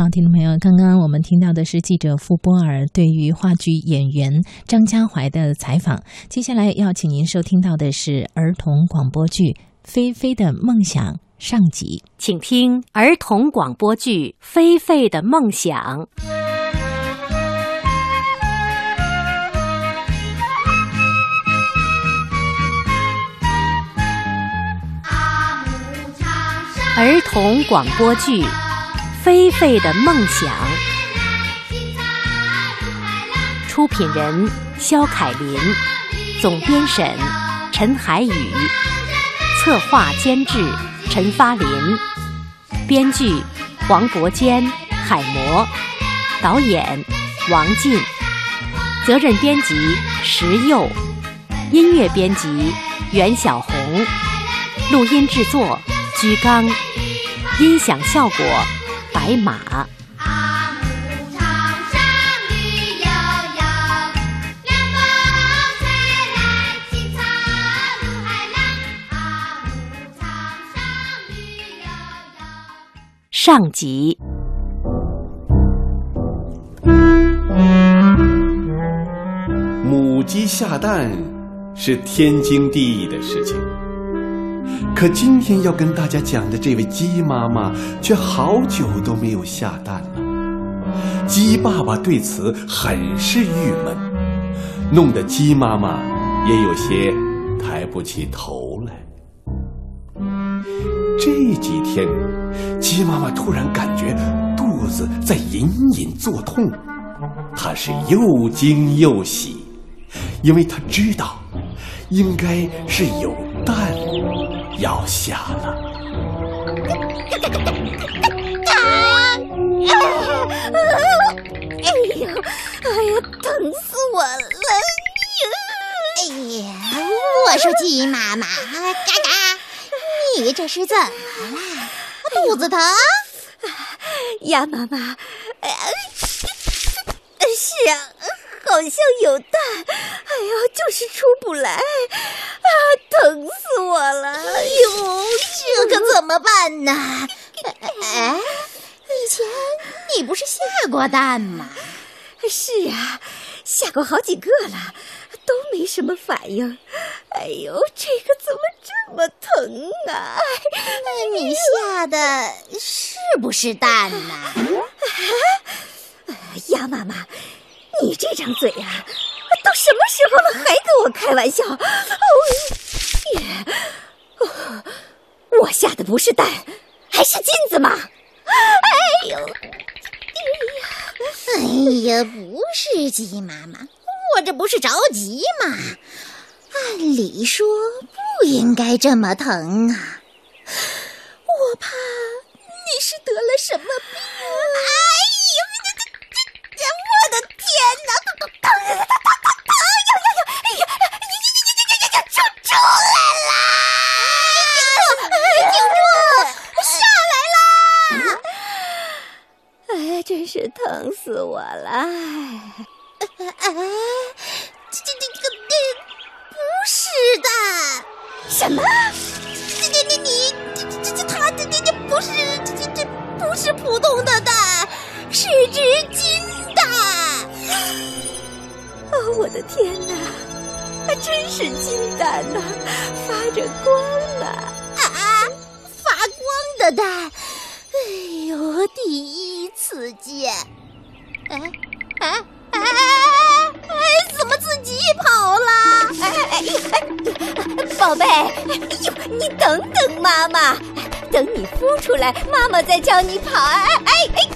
好，听众朋友，刚刚我们听到的是记者傅波尔对于话剧演员张家怀的采访。接下来要请您收听到的是儿童广播剧《菲菲的梦想》上集，请听儿童广播剧《菲菲的梦想》。儿童广播剧。菲菲的梦想，出品人肖凯林，总编审陈海宇，策划监制陈发林，编剧黄伯坚、海魔，导演王进，责任编辑石佑，音乐编辑袁小红，录音制作居刚，音响效果。白马。上集。母鸡下蛋是天经地义的事情。可今天要跟大家讲的这位鸡妈妈，却好久都没有下蛋了。鸡爸爸对此很是郁闷，弄得鸡妈妈也有些抬不起头来。这几天，鸡妈妈突然感觉肚子在隐隐作痛，她是又惊又喜，因为她知道，应该是有蛋。要下了！哎呀，哎呀，疼死我了！哎呀，我说鸡妈妈，嘎嘎，你这是怎么了？肚子疼？鸭妈妈，是啊。好像有蛋，哎呀，就是出不来，啊，疼死我了！哎呦，这可怎么办呢？哎，以前你不是下过蛋吗？是啊，下过好几个了，都没什么反应。哎呦，这个怎么这么疼啊？你下的是不是蛋呢？啊，鸭妈妈。你这张嘴呀，都什么时候了，还跟我开玩笑？哦，我下的不是蛋，还是金子吗？哎呦，哎呀，不是鸡妈妈，我这不是着急吗？按理说不应该这么疼啊，我怕你是得了什么病。出来啦！顶住！下来啦！哎，真是疼死我了！妈妈，等你孵出来，妈妈再教你跑。哎哎哎，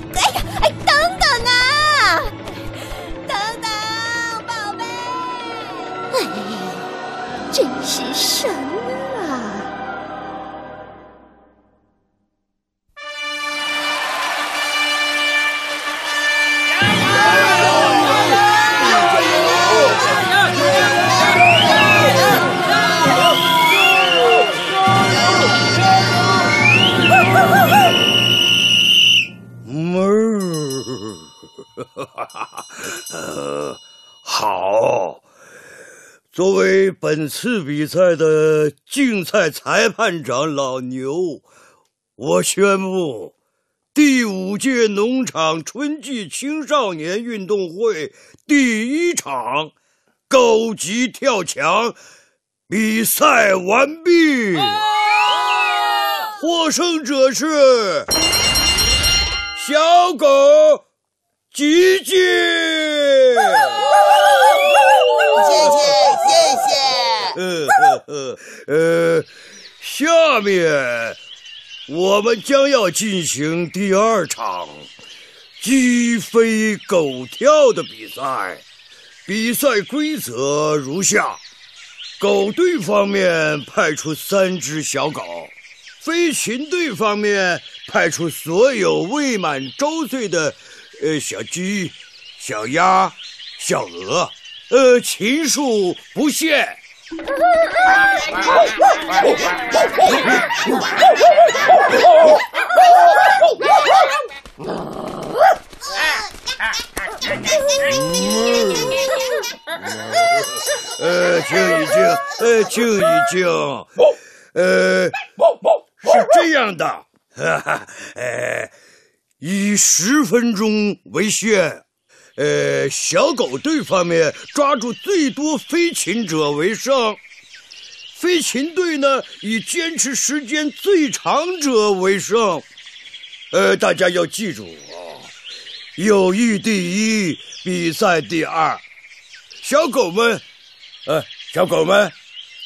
作为本次比赛的竞赛裁判长老牛，我宣布，第五届农场春季青少年运动会第一场高级跳墙比赛完毕，获胜者是小狗吉吉。谢谢谢谢。呃呃呃，下面我们将要进行第二场鸡飞狗跳的比赛。比赛规则如下：狗队方面派出三只小狗，飞禽队方面派出所有未满周岁的呃小鸡、小鸭、小鹅，呃，禽数不限。呃，静一静，呃，静一静，呃，是这样的，哈哈，呃，以十分钟为限，呃，小狗队方面抓住最多飞禽者为胜，飞禽队呢以坚持时间最长者为胜。呃，大家要记住啊，友谊第一，比赛第二。小狗们，呃，小狗们，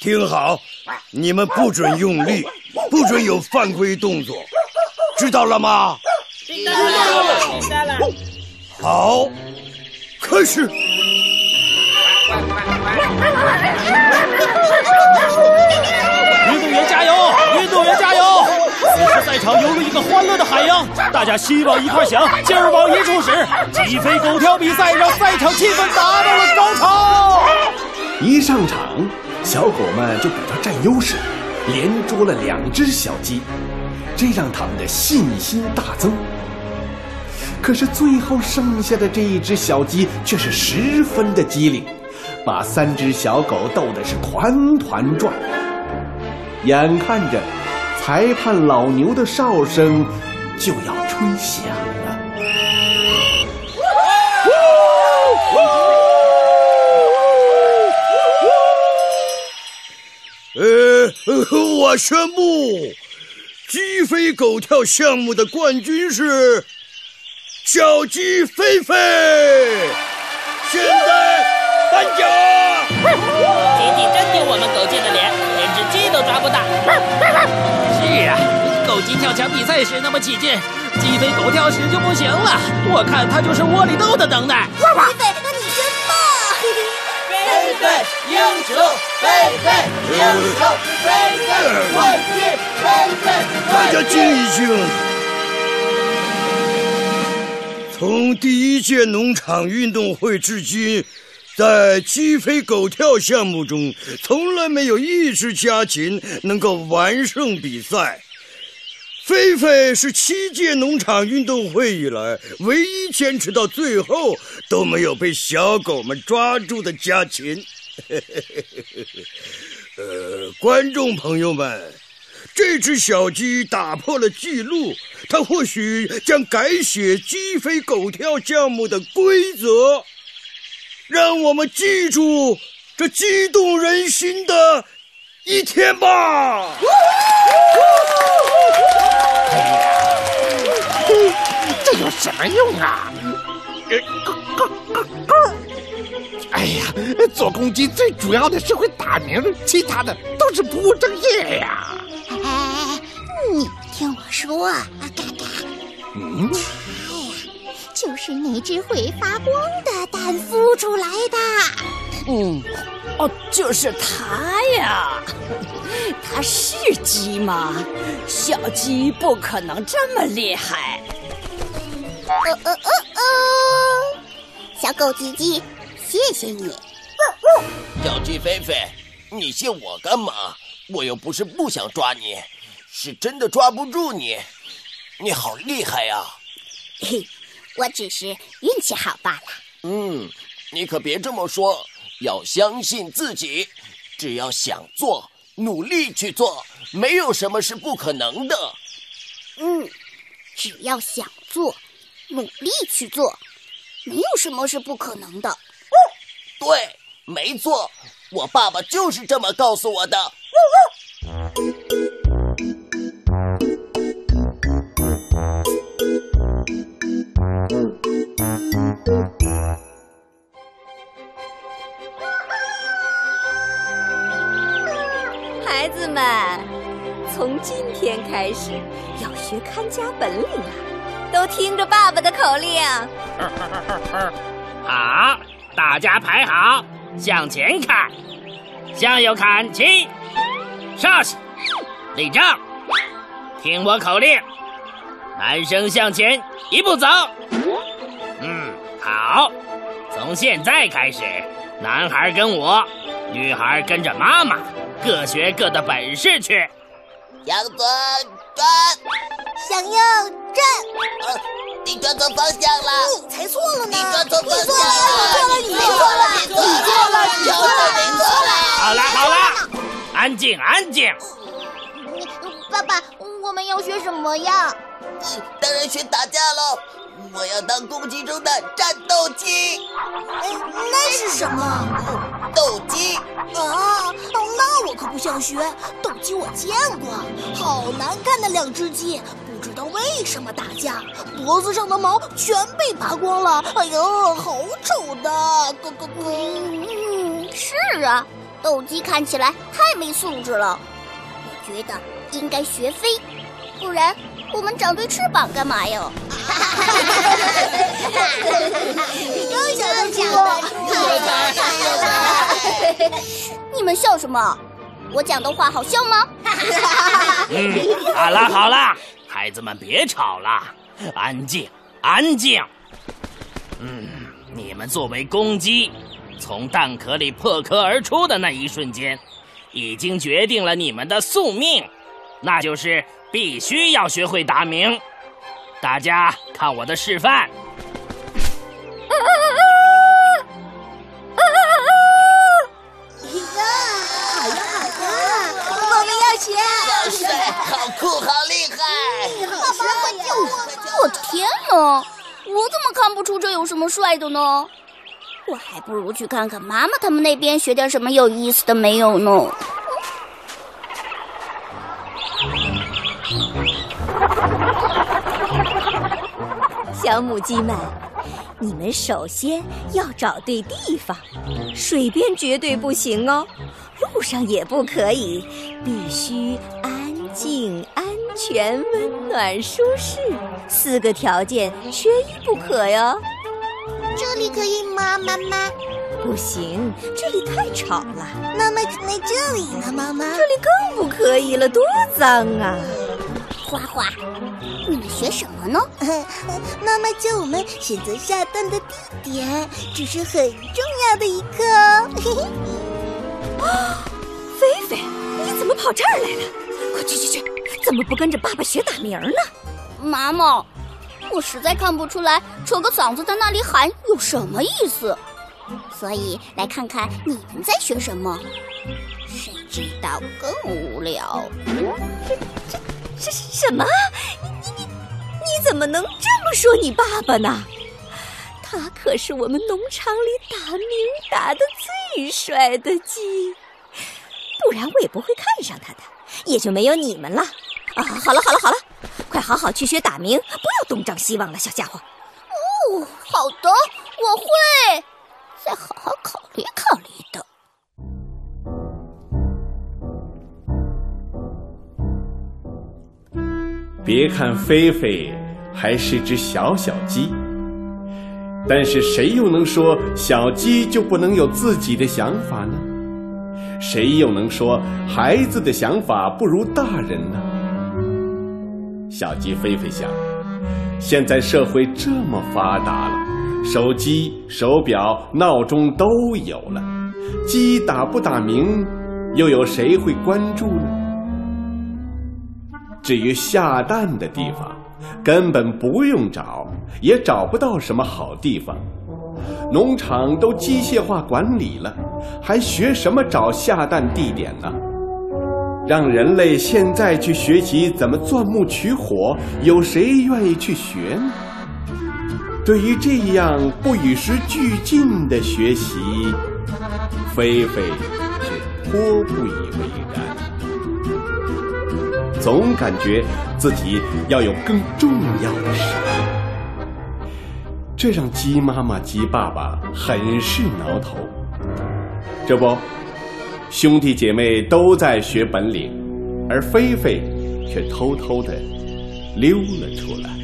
听好，你们不准用力，不准有犯规动作，知道了吗？知道了，知道了。好，开始。运动员加油！运动员加油！此时赛场犹如一个欢乐的海洋，大家心往一块想，劲儿往一处使。鸡飞狗跳比赛让赛场气氛达到了高潮。一上场，小狗们就比较占优势，连捉了两只小鸡，这让他们的信心大增。可是最后剩下的这一只小鸡却是十分的机灵，把三只小狗逗得是团团转。眼看着裁判老牛的哨声就要吹响了，呃，我宣布，鸡飞狗跳项目的冠军是小鸡飞飞。现在颁奖。吉吉真丢我们狗界的脸，连只鸡都抓不到。是啊，狗鸡跳墙比赛时那么起劲，鸡飞狗跳时就不行了。我看他就是窝里斗的能耐。菲菲，你真棒！飞飞英雄，飞飞英雄，飞飞冠军，飞飞大家静一静。从第一届农场运动会至今，在鸡飞狗跳项目中，从来没有一只家禽能够完胜比赛。菲菲是七届农场运动会以来唯一坚持到最后都没有被小狗们抓住的家禽。呃，观众朋友们。这只小鸡打破了记录，它或许将改写鸡飞狗跳项目的规则。让我们记住这激动人心的一天吧！这有什么用啊？哎呀，做公鸡最主要的是会打鸣，其他的都是不务正业呀。听我说，啊，嘎嘎。嗯，哎呀，就是那只会发光的蛋孵出来的。嗯，哦，就是它呀。它是鸡吗？小鸡不可能这么厉害。哦哦哦哦！小狗吉吉，谢谢你。小鸡菲菲，你谢我干嘛？我又不是不想抓你，是真的抓不住你。你好厉害呀！嘿，我只是运气好罢了。嗯，你可别这么说，要相信自己。只要想做，努力去做，没有什么是不可能的。嗯，只要想做，努力去做，没有什么是不可能的。对，没错，我爸爸就是这么告诉我的。孩从今天开始要学看家本领了，都听着爸爸的口令。好，大家排好，向前看，向右看齐，稍息，立正，听我口令，男生向前一步走。嗯，好，从现在开始，男孩跟我，女孩跟着妈妈。各学各的本事去。向左转，向右转。呃，你转错方向了。你才错了呢。你转错方向了。你错了，你错了，你错了，你错了，你错了。好了好了，安静安静。爸爸，我们要学什么呀？当然学打架喽。我要当攻击中的战斗机。那是什么？斗鸡。啊，那我可不想学。斗鸡我见过，好难看的两只鸡，不知道为什么打架，脖子上的毛全被拔光了。哎呦，好丑的！咯咯咯。嗯，是啊，斗鸡看起来太没素质了。我觉得应该学飞，不然。我们长对翅膀干嘛哟？哈哈哈，你又想讲了，你们笑什么？我讲的话好笑吗？嗯，好了好了，孩子们别吵了，安静安静。嗯，你们作为公鸡，从蛋壳里破壳而出的那一瞬间，已经决定了你们的宿命，那就是。必须要学会打鸣，大家看我的示范。啊啊啊！好呀好呀，我们要学。好帅，好酷，好厉害！爸爸，快救我！我的天哪，我怎么看不出这有什么帅的呢？我还不如去看看妈妈他们那边学点什么有意思的没有呢。小母鸡们，你们首先要找对地方，水边绝对不行哦，路上也不可以，必须安静、安全、温暖、舒适，四个条件缺一不可哟。这里可以吗，妈妈？不行，这里太吵了。那么那这里呢，妈妈？这里更不可以了，多脏啊！花花，你们学什么呢？妈妈教我们选择下蛋的地点，这是很重要的一课哦。啊，菲菲，你怎么跑这儿来了？快去去去！怎么不跟着爸爸学打鸣呢？妈妈，我实在看不出来，扯个嗓子在那里喊有什么意思，所以来看看你们在学什么。谁知道更无聊。什什么？你你你你怎么能这么说你爸爸呢？他可是我们农场里打鸣打的最帅的鸡，不然我也不会看上他的，也就没有你们了。啊，好了好了好了，快好好去学打鸣，不要东张西望了，小家伙。哦，好的，我会再好好考虑考虑的。别看菲菲还是只小小鸡，但是谁又能说小鸡就不能有自己的想法呢？谁又能说孩子的想法不如大人呢？小鸡菲菲想，现在社会这么发达了，手机、手表、闹钟都有了，鸡打不打鸣，又有谁会关注呢？至于下蛋的地方，根本不用找，也找不到什么好地方。农场都机械化管理了，还学什么找下蛋地点呢？让人类现在去学习怎么钻木取火，有谁愿意去学呢？对于这样不与时俱进的学习，菲菲是颇不以为然，总感觉自己要有更重要的事，这让鸡妈妈、鸡爸爸很是挠头。这不，兄弟姐妹都在学本领，而菲菲却偷偷的溜了出来。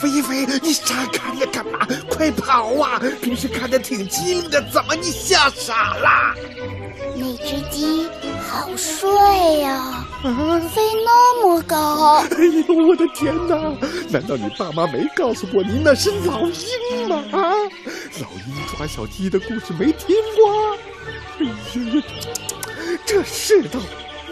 菲菲，你傻看着干嘛？快跑啊！平时看着挺机灵的，怎么你吓傻了？那只鸡好帅呀、飞那么高。哎呦，我的天哪！难道你爸妈没告诉过你那是老鹰吗？啊，老鹰抓小鸡的故事没听过？哎呀，这世道，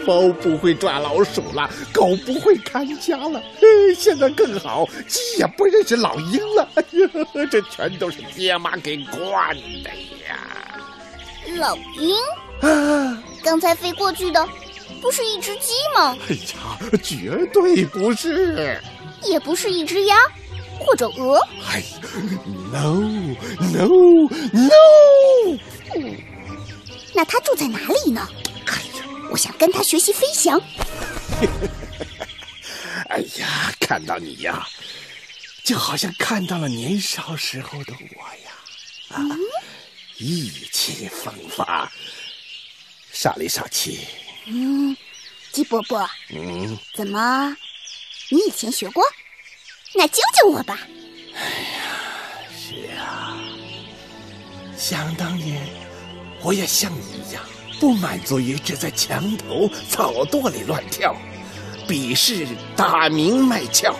猫不会抓老鼠了，狗不会看家了，嘿，现在更好，鸡也不认识老鹰了。哎呀，这全都是爹妈给惯的呀！老鹰啊，刚才飞过去的不是一只鸡吗？哎呀，绝对不是。也不是一只鸭或者鹅。哎，no no no！那它住在哪里呢？我想跟他学习飞翔。哎呀，看到你呀，就好像看到了年少时候的我呀，啊，意气风发，少里少气。嗯，鸡伯伯，嗯，怎么？你以前学过？那教教我吧。哎呀是啊，想当年，我也像你一样，不满足于只在墙头草垛里乱跳，鄙视大名卖俏。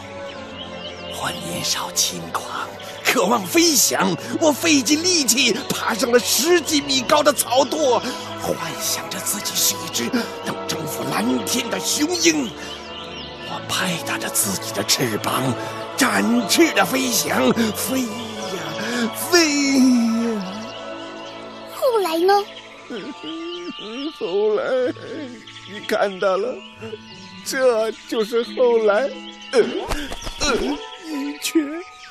我年少轻狂，渴望飞翔，我费尽力气爬上了十几米高的草垛，幻想着自己是一只能征服蓝天的雄鹰。我拍打着自己的翅膀，展翅的飞翔，飞呀飞呀。后来呢？后来你看到了，这就是后来，呃呃，一瘸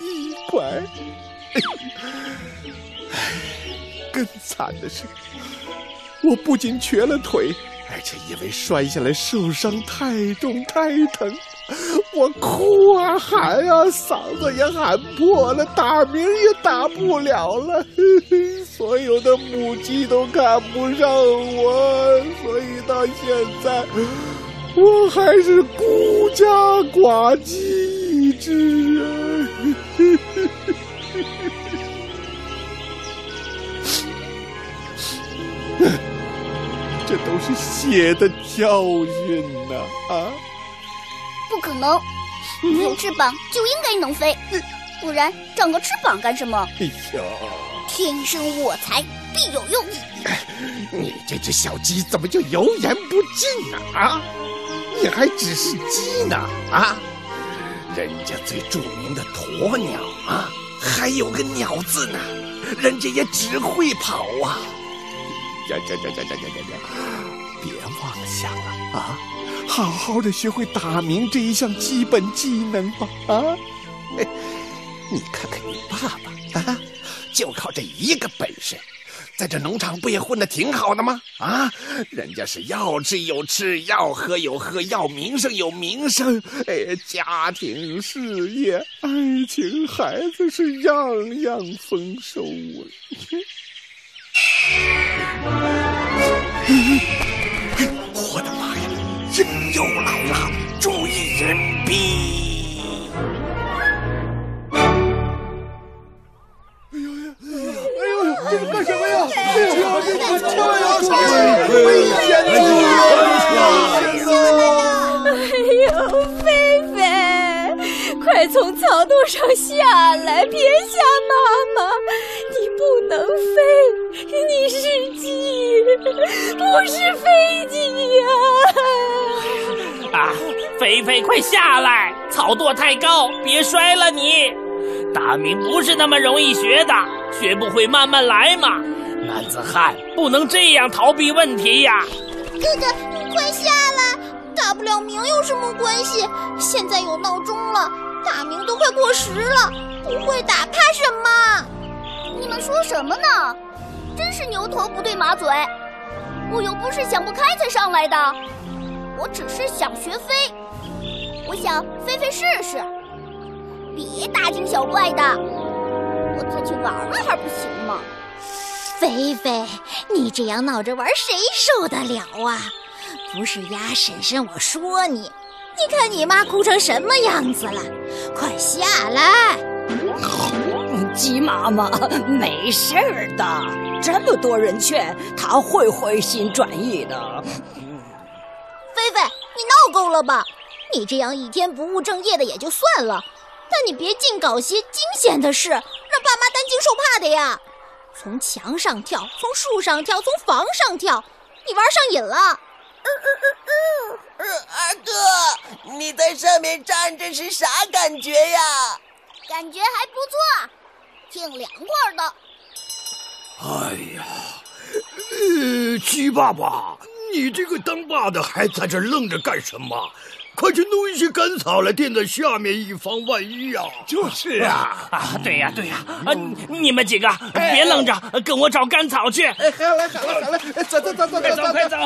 一拐。更惨的是，我不仅瘸了腿。而且因为摔下来受伤太重太疼，我哭啊喊啊，嗓子也喊破了，打鸣也打不了了。嘿嘿，所有的母鸡都看不上我，所以到现在我还是孤家寡鸡一只啊。这都是血的教训呐！啊，不可能，有翅膀就应该能飞，不然长个翅膀干什么？哎呀，天生我材必有用。你这只小鸡怎么就油盐不进呢？啊，你还只是鸡呢？啊，人家最著名的鸵鸟啊，还有个鸟字呢，人家也只会跑啊。呀呀呀呀呀呀呀！别妄想了啊！好好的学会打鸣这一项基本技能吧！啊，你看看你爸爸啊，就靠这一个本事，在这农场不也混得挺好的吗？啊，人家是要吃有吃，要喝有喝，要名声有名声，哎，家庭、事业、爱情、孩子是样样丰收啊！我的妈呀，人又来了！注意人逼！呦，这个这要出去，危险呐！危险呐！哎呦，菲菲，快从草垛上下来，别吓妈妈！你不能飞，你是鸡，不是飞机呀！啊，菲菲，快下来！草垛太高，别摔了你。打鸣不是那么容易学的，学不会慢慢来嘛。男子汉不能这样逃避问题呀！哥哥，快下来！打不了明有什么关系？现在有闹钟了，打鸣都快过时了，不会打怕什么？你们说什么呢？真是牛头不对马嘴！我又不是想不开才上来的，我只是想学飞。我想飞飞试试，别大惊小怪的，我自己玩玩还不行吗？菲菲，你这样闹着玩，谁受得了啊？不是鸭婶婶，我说你，你看你妈哭成什么样子了？快下来！鸡妈妈，没事儿的，这么多人劝，她会回心转意的。菲菲，你闹够了吧？你这样一天不务正业的也就算了，但你别净搞些惊险的事，让爸妈担惊受怕的呀！从墙上跳，从树上跳，从房上跳，你玩上瘾了。二哥，你在上面站着是啥感觉呀？感觉还不错，挺凉快的。哎呀，呃，鸡爸爸，你这个当爸的还在这愣着干什么？快去弄一些干草来垫在下面，以防万一呀！就是啊，啊，对呀，对呀，啊，你们几个别愣着，跟我找干草去。哎，好了好了好了，走走走走快走快走！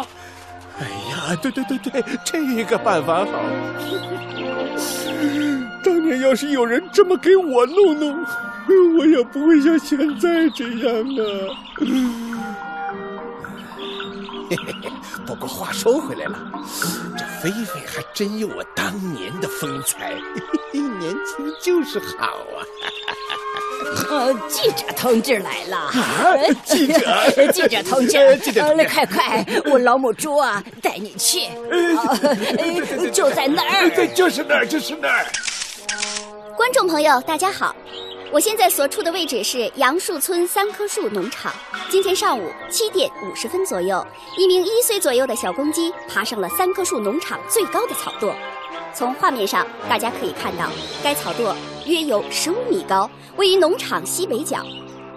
哎呀，对对对对，这个办法好。当年要是有人这么给我弄弄，我也不会像现在这样啊。嘿嘿嘿，不过话说回来了，这菲菲还真有我当年的风采，年轻就是好啊！呃，记者同志来了！啊，记者，记者同志，记者同志，快快，我老母猪啊，带你去，就在那儿，对，就是那儿，就是那儿。观众朋友，大家好。我现在所处的位置是杨树村三棵树农场。今天上午七点五十分左右，一名一岁左右的小公鸡爬上了三棵树农场最高的草垛。从画面上大家可以看到，该草垛约有十五米高，位于农场西北角。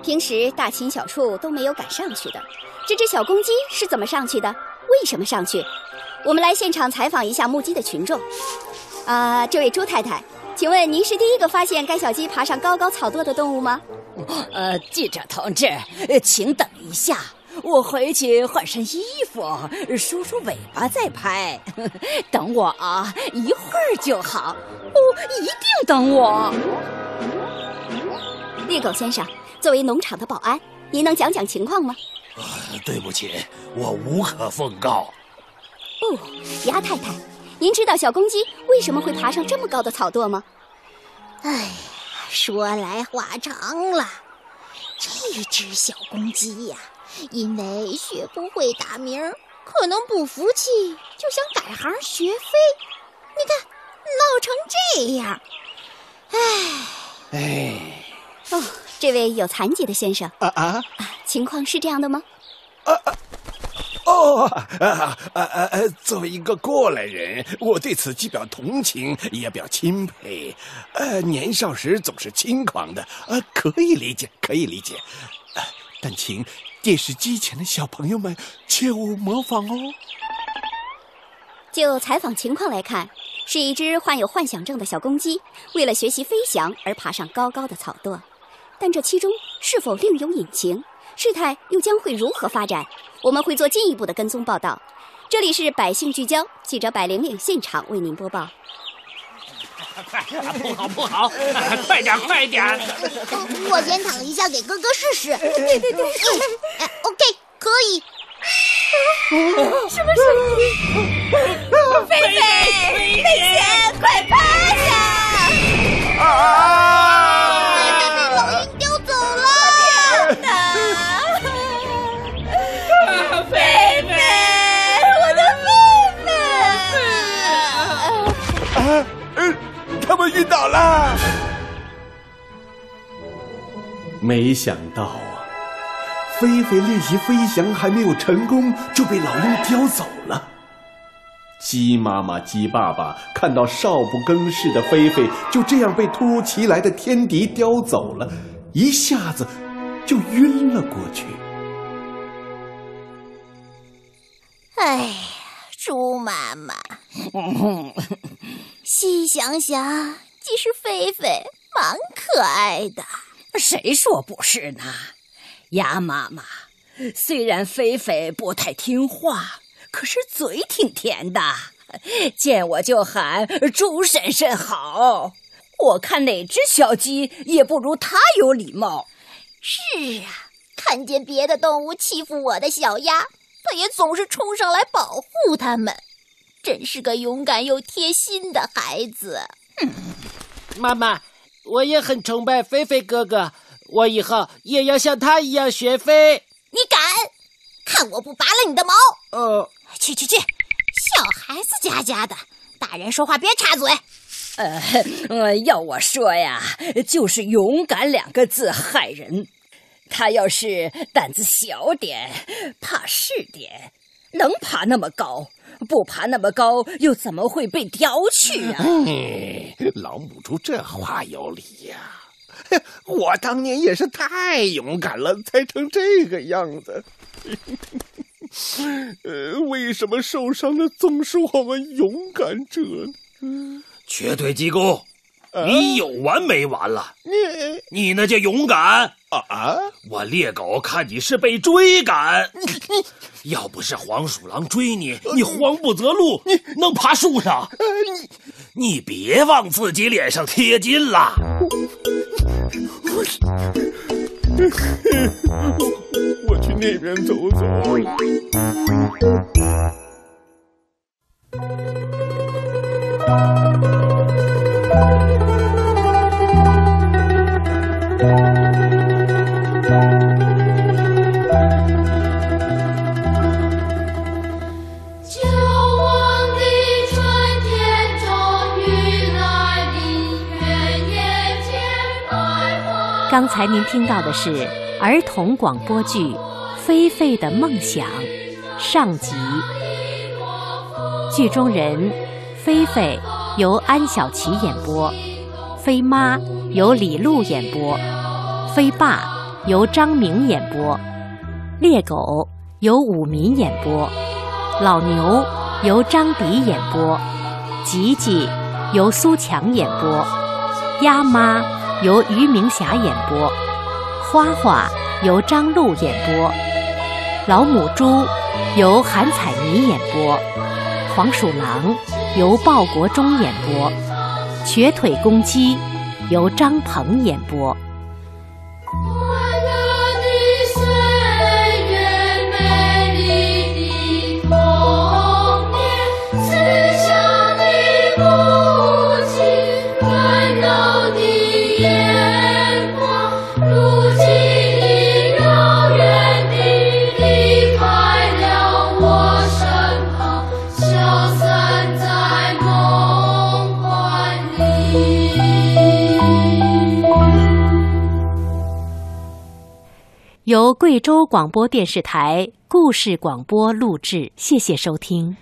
平时大禽小畜都没有敢上去的，这只小公鸡是怎么上去的？为什么上去？我们来现场采访一下目击的群众。啊，这位朱太太。请问您是第一个发现该小鸡爬上高高草垛的动物吗？呃，记者同志，请等一下，我回去换身衣服，梳梳尾巴再拍。等我啊，一会儿就好。哦，一定等我。猎狗先生，作为农场的保安，您能讲讲情况吗？啊，对不起，我无可奉告。哦，鸭太太。您知道小公鸡为什么会爬上这么高的草垛吗？哎，说来话长了。这只小公鸡呀，因为学不会打鸣，可能不服气，就想改行学飞。你看，闹成这样。唉，哎，哦，这位有残疾的先生啊啊，情况是这样的吗？啊啊。哦，啊啊啊！作为一个过来人，我对此既表同情，也表钦佩。呃，年少时总是轻狂的，呃，可以理解，可以理解。呃，但请电视机前的小朋友们切勿模仿哦。就采访情况来看，是一只患有幻想症的小公鸡，为了学习飞翔而爬上高高的草垛。但这其中是否另有隐情？事态又将会如何发展？我们会做进一步的跟踪报道。这里是百姓聚焦，记者百灵灵现场为您播报。快，不好不好，快点快点！我先躺一下给哥哥试试。对对对，哎，OK，可以。什么声音？菲菲，危险，快趴下！啊！们晕倒了。没想到啊，菲菲练习飞翔还没有成功，就被老鹰叼走了。鸡妈妈、鸡爸爸看到少不更事的菲菲就这样被突如其来的天敌叼走了，一下子就晕了过去。哎呀，猪妈妈，细想想，其实菲菲蛮可爱的。谁说不是呢？鸭妈妈，虽然菲菲不太听话，可是嘴挺甜的，见我就喊猪婶婶好。我看哪只小鸡也不如它有礼貌。是啊，看见别的动物欺负我的小鸭，它也总是冲上来保护它们，真是个勇敢又贴心的孩子。妈妈，我也很崇拜菲菲哥哥，我以后也要像他一样学飞。你敢？看我不拔了你的毛！呃，去去去，小孩子家家的，大人说话别插嘴。呃，呃，要我说呀，就是“勇敢”两个字害人。他要是胆子小点，怕事点，能爬那么高？不爬那么高，又怎么会被叼去啊？老母猪这话有理呀！我当年也是太勇敢了，才成这个样子。呃，为什么受伤的总是我们勇敢者呢？瘸腿鸡公，你有完没完了？你你那叫勇敢啊！我猎狗看你是被追赶，要不是黄鼠狼追你，你慌不择路，你能爬树上？你你别往自己脸上贴金了。我去那边走走。您听到的是儿童广播剧《菲菲的梦想》上集，剧中人菲菲由安小琪演播，菲妈由李璐演播，菲爸由张明演播，猎狗由武民演播，老牛由张迪演播，吉吉由苏强演播，鸭妈。由余明霞演播，花花由张璐演播，老母猪由韩彩妮演播，黄鼠狼由鲍国忠演播，瘸腿公鸡由张鹏演播。由贵州广播电视台故事广播录制，谢谢收听。